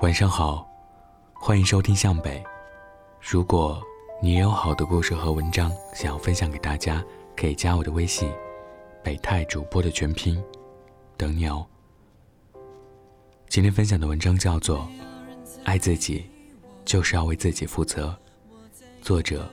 晚上好，欢迎收听向北。如果你也有好的故事和文章想要分享给大家，可以加我的微信“北泰主播”的全拼，等你哦。今天分享的文章叫做《爱自己就是要为自己负责》，作者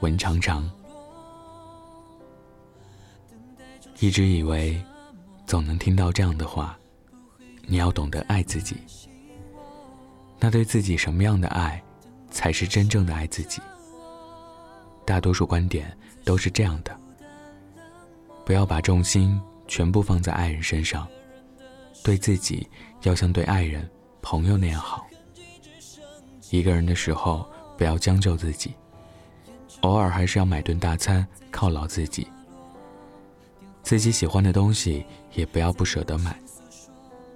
文长长。一直以为总能听到这样的话：你要懂得爱自己。那对自己什么样的爱，才是真正的爱自己？大多数观点都是这样的：不要把重心全部放在爱人身上，对自己要像对爱人、朋友那样好。一个人的时候，不要将就自己，偶尔还是要买顿大餐犒劳自己。自己喜欢的东西也不要不舍得买，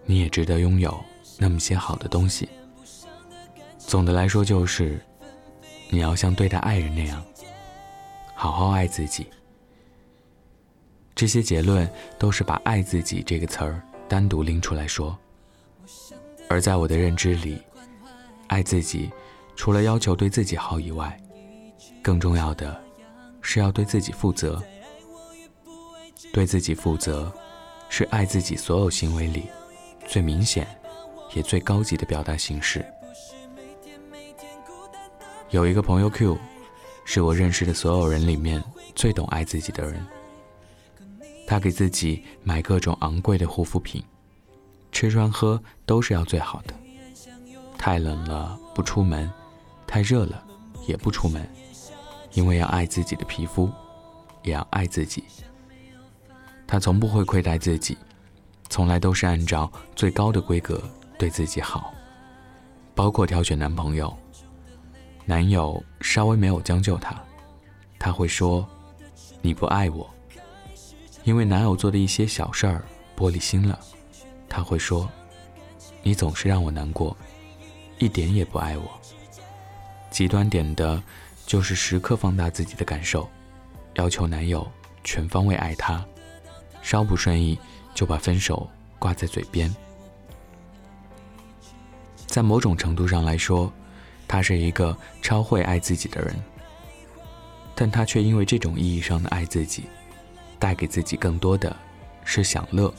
你也值得拥有那么些好的东西。总的来说，就是你要像对待爱人那样，好好爱自己。这些结论都是把“爱自己”这个词儿单独拎出来说。而在我的认知里，爱自己除了要求对自己好以外，更重要的是要对自己负责。对自己负责，是爱自己所有行为里最明显也最高级的表达形式。有一个朋友 Q，是我认识的所有人里面最懂爱自己的人。他给自己买各种昂贵的护肤品，吃穿喝都是要最好的。太冷了不出门，太热了也不出门，因为要爱自己的皮肤，也要爱自己。他从不会亏待自己，从来都是按照最高的规格对自己好，包括挑选男朋友。男友稍微没有将就她，她会说：“你不爱我。”因为男友做的一些小事儿玻璃心了，她会说：“你总是让我难过，一点也不爱我。”极端点的，就是时刻放大自己的感受，要求男友全方位爱她，稍不顺意就把分手挂在嘴边。在某种程度上来说，他是一个超会爱自己的人，但他却因为这种意义上的爱自己，带给自己更多的是享乐。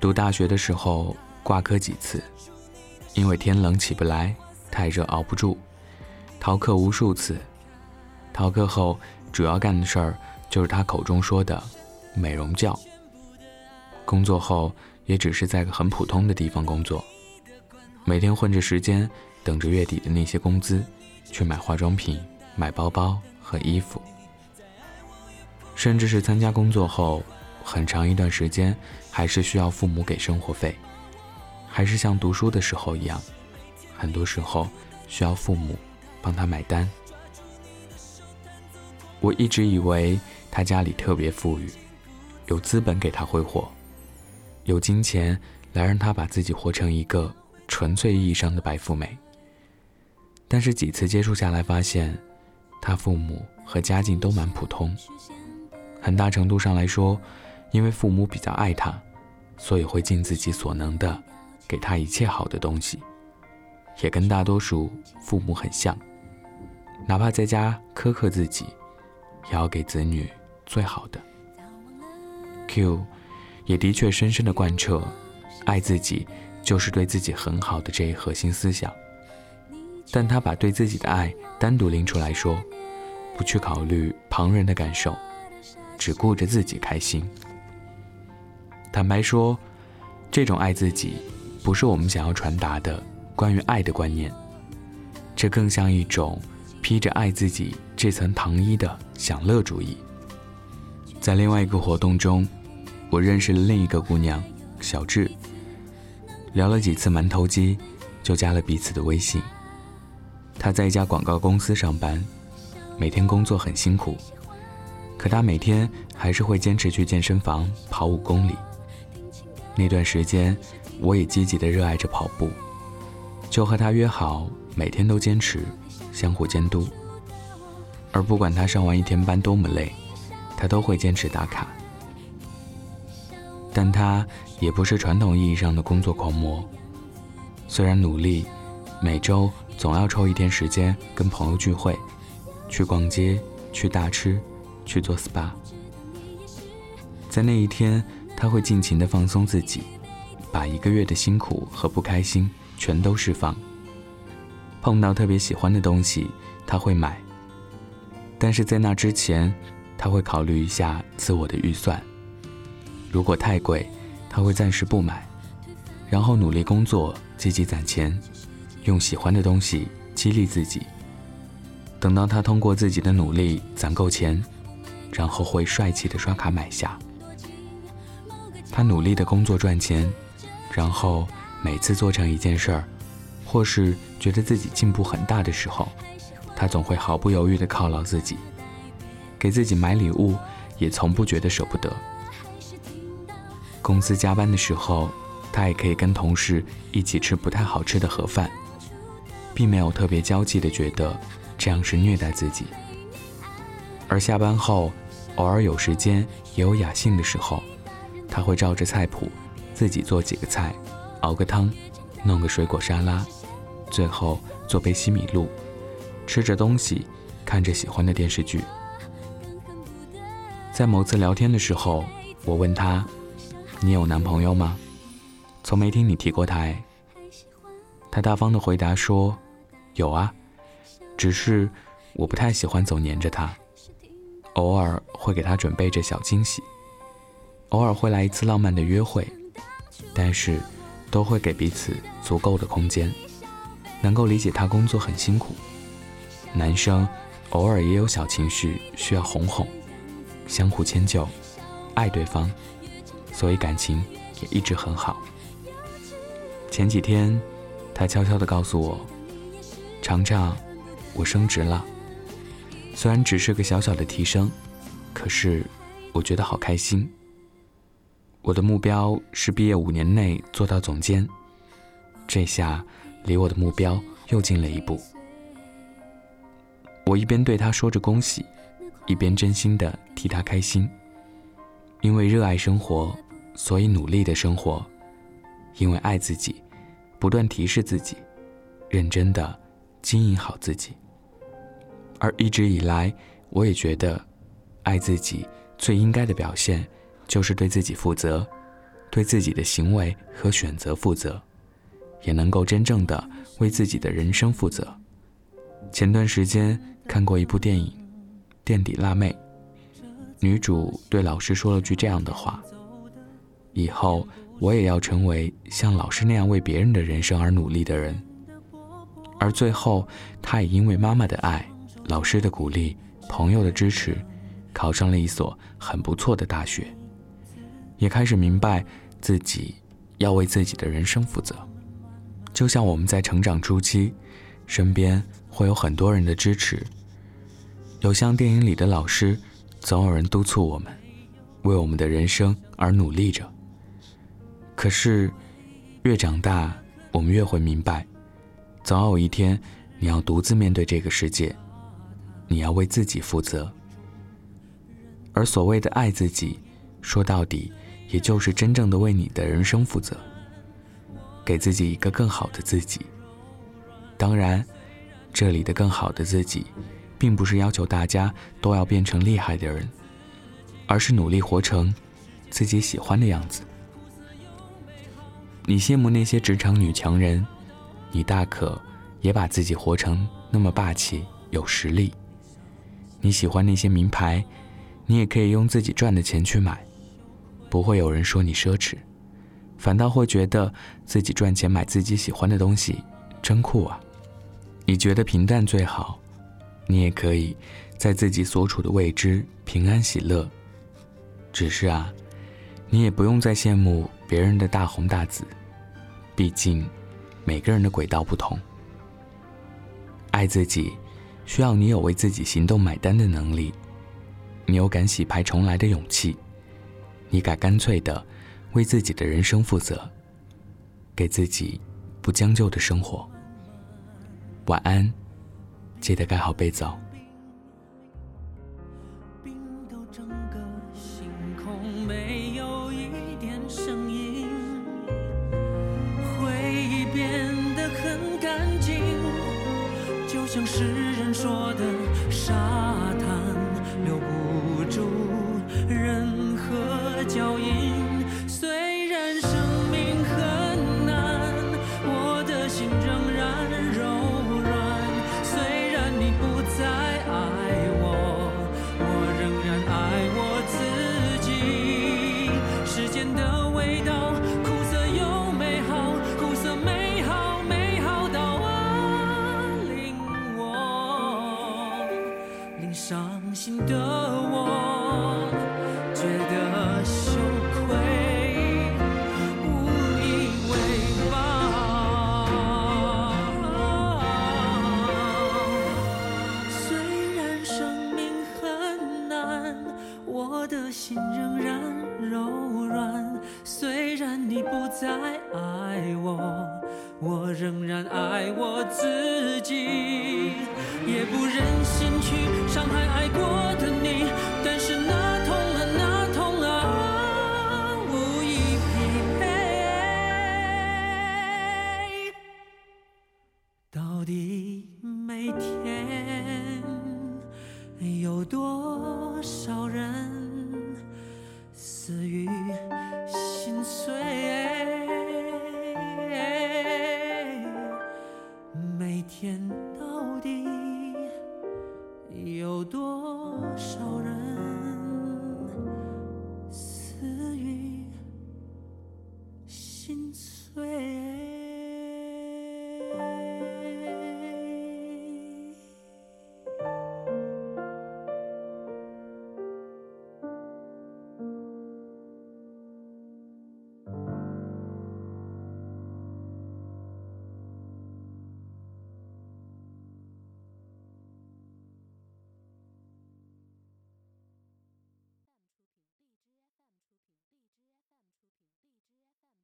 读大学的时候挂科几次，因为天冷起不来，太热熬不住，逃课无数次。逃课后主要干的事儿就是他口中说的美容觉。工作后也只是在个很普通的地方工作，每天混着时间。等着月底的那些工资，去买化妆品、买包包和衣服，甚至是参加工作后很长一段时间，还是需要父母给生活费，还是像读书的时候一样，很多时候需要父母帮他买单。我一直以为他家里特别富裕，有资本给他挥霍，有金钱来让他把自己活成一个纯粹意义上的白富美。但是几次接触下来，发现他父母和家境都蛮普通。很大程度上来说，因为父母比较爱他，所以会尽自己所能的给他一切好的东西，也跟大多数父母很像，哪怕在家苛刻自己，也要给子女最好的。Q 也的确深深的贯彻，爱自己就是对自己很好的这一核心思想。但他把对自己的爱单独拎出来说，不去考虑旁人的感受，只顾着自己开心。坦白说，这种爱自己，不是我们想要传达的关于爱的观念，这更像一种披着爱自己这层糖衣的享乐主义。在另外一个活动中，我认识了另一个姑娘小智，聊了几次馒头鸡，就加了彼此的微信。他在一家广告公司上班，每天工作很辛苦，可他每天还是会坚持去健身房跑五公里。那段时间，我也积极的热爱着跑步，就和他约好每天都坚持，相互监督。而不管他上完一天班多么累，他都会坚持打卡。但他也不是传统意义上的工作狂魔，虽然努力，每周总要抽一天时间跟朋友聚会，去逛街，去大吃，去做 SPA。在那一天，他会尽情的放松自己，把一个月的辛苦和不开心全都释放。碰到特别喜欢的东西，他会买，但是在那之前，他会考虑一下自我的预算。如果太贵，他会暂时不买，然后努力工作，积极攒钱，用喜欢的东西激励自己。等到他通过自己的努力攒够钱，然后会帅气的刷卡买下。他努力的工作赚钱，然后每次做成一件事儿。或是觉得自己进步很大的时候，他总会毫不犹豫地犒劳自己，给自己买礼物，也从不觉得舍不得。公司加班的时候，他也可以跟同事一起吃不太好吃的盒饭，并没有特别娇气的觉得这样是虐待自己。而下班后，偶尔有时间也有雅兴的时候，他会照着菜谱自己做几个菜，熬个汤，弄个水果沙拉。最后做杯西米露，吃着东西，看着喜欢的电视剧。在某次聊天的时候，我问他：“你有男朋友吗？”从没听你提过他哎。他大方的回答说：“有啊，只是我不太喜欢总黏着他，偶尔会给他准备着小惊喜，偶尔会来一次浪漫的约会，但是都会给彼此足够的空间。”能够理解他工作很辛苦，男生偶尔也有小情绪需要哄哄，相互迁就，爱对方，所以感情也一直很好。前几天，他悄悄地告诉我：“常常，我升职了，虽然只是个小小的提升，可是我觉得好开心。我的目标是毕业五年内做到总监，这下。”离我的目标又近了一步。我一边对他说着恭喜，一边真心的替他开心。因为热爱生活，所以努力的生活；因为爱自己，不断提示自己，认真的经营好自己。而一直以来，我也觉得，爱自己最应该的表现，就是对自己负责，对自己的行为和选择负责。也能够真正的为自己的人生负责。前段时间看过一部电影《垫底辣妹》，女主对老师说了句这样的话：“以后我也要成为像老师那样为别人的人生而努力的人。”而最后，她也因为妈妈的爱、老师的鼓励、朋友的支持，考上了一所很不错的大学，也开始明白自己要为自己的人生负责。就像我们在成长初期，身边会有很多人的支持，有像电影里的老师，总有人督促我们，为我们的人生而努力着。可是，越长大，我们越会明白，总有一天，你要独自面对这个世界，你要为自己负责。而所谓的爱自己，说到底，也就是真正的为你的人生负责。给自己一个更好的自己。当然，这里的更好的自己，并不是要求大家都要变成厉害的人，而是努力活成自己喜欢的样子。你羡慕那些职场女强人，你大可也把自己活成那么霸气、有实力。你喜欢那些名牌，你也可以用自己赚的钱去买，不会有人说你奢侈。反倒会觉得自己赚钱买自己喜欢的东西，真酷啊！你觉得平淡最好，你也可以在自己所处的位置平安喜乐。只是啊，你也不用再羡慕别人的大红大紫，毕竟每个人的轨道不同。爱自己，需要你有为自己行动买单的能力，你有敢洗牌重来的勇气，你敢干脆的。为自己的人生负责，给自己不将就的生活。晚安，记得盖好被子。哦说的傻自己也不忍心去伤害爱过的你。can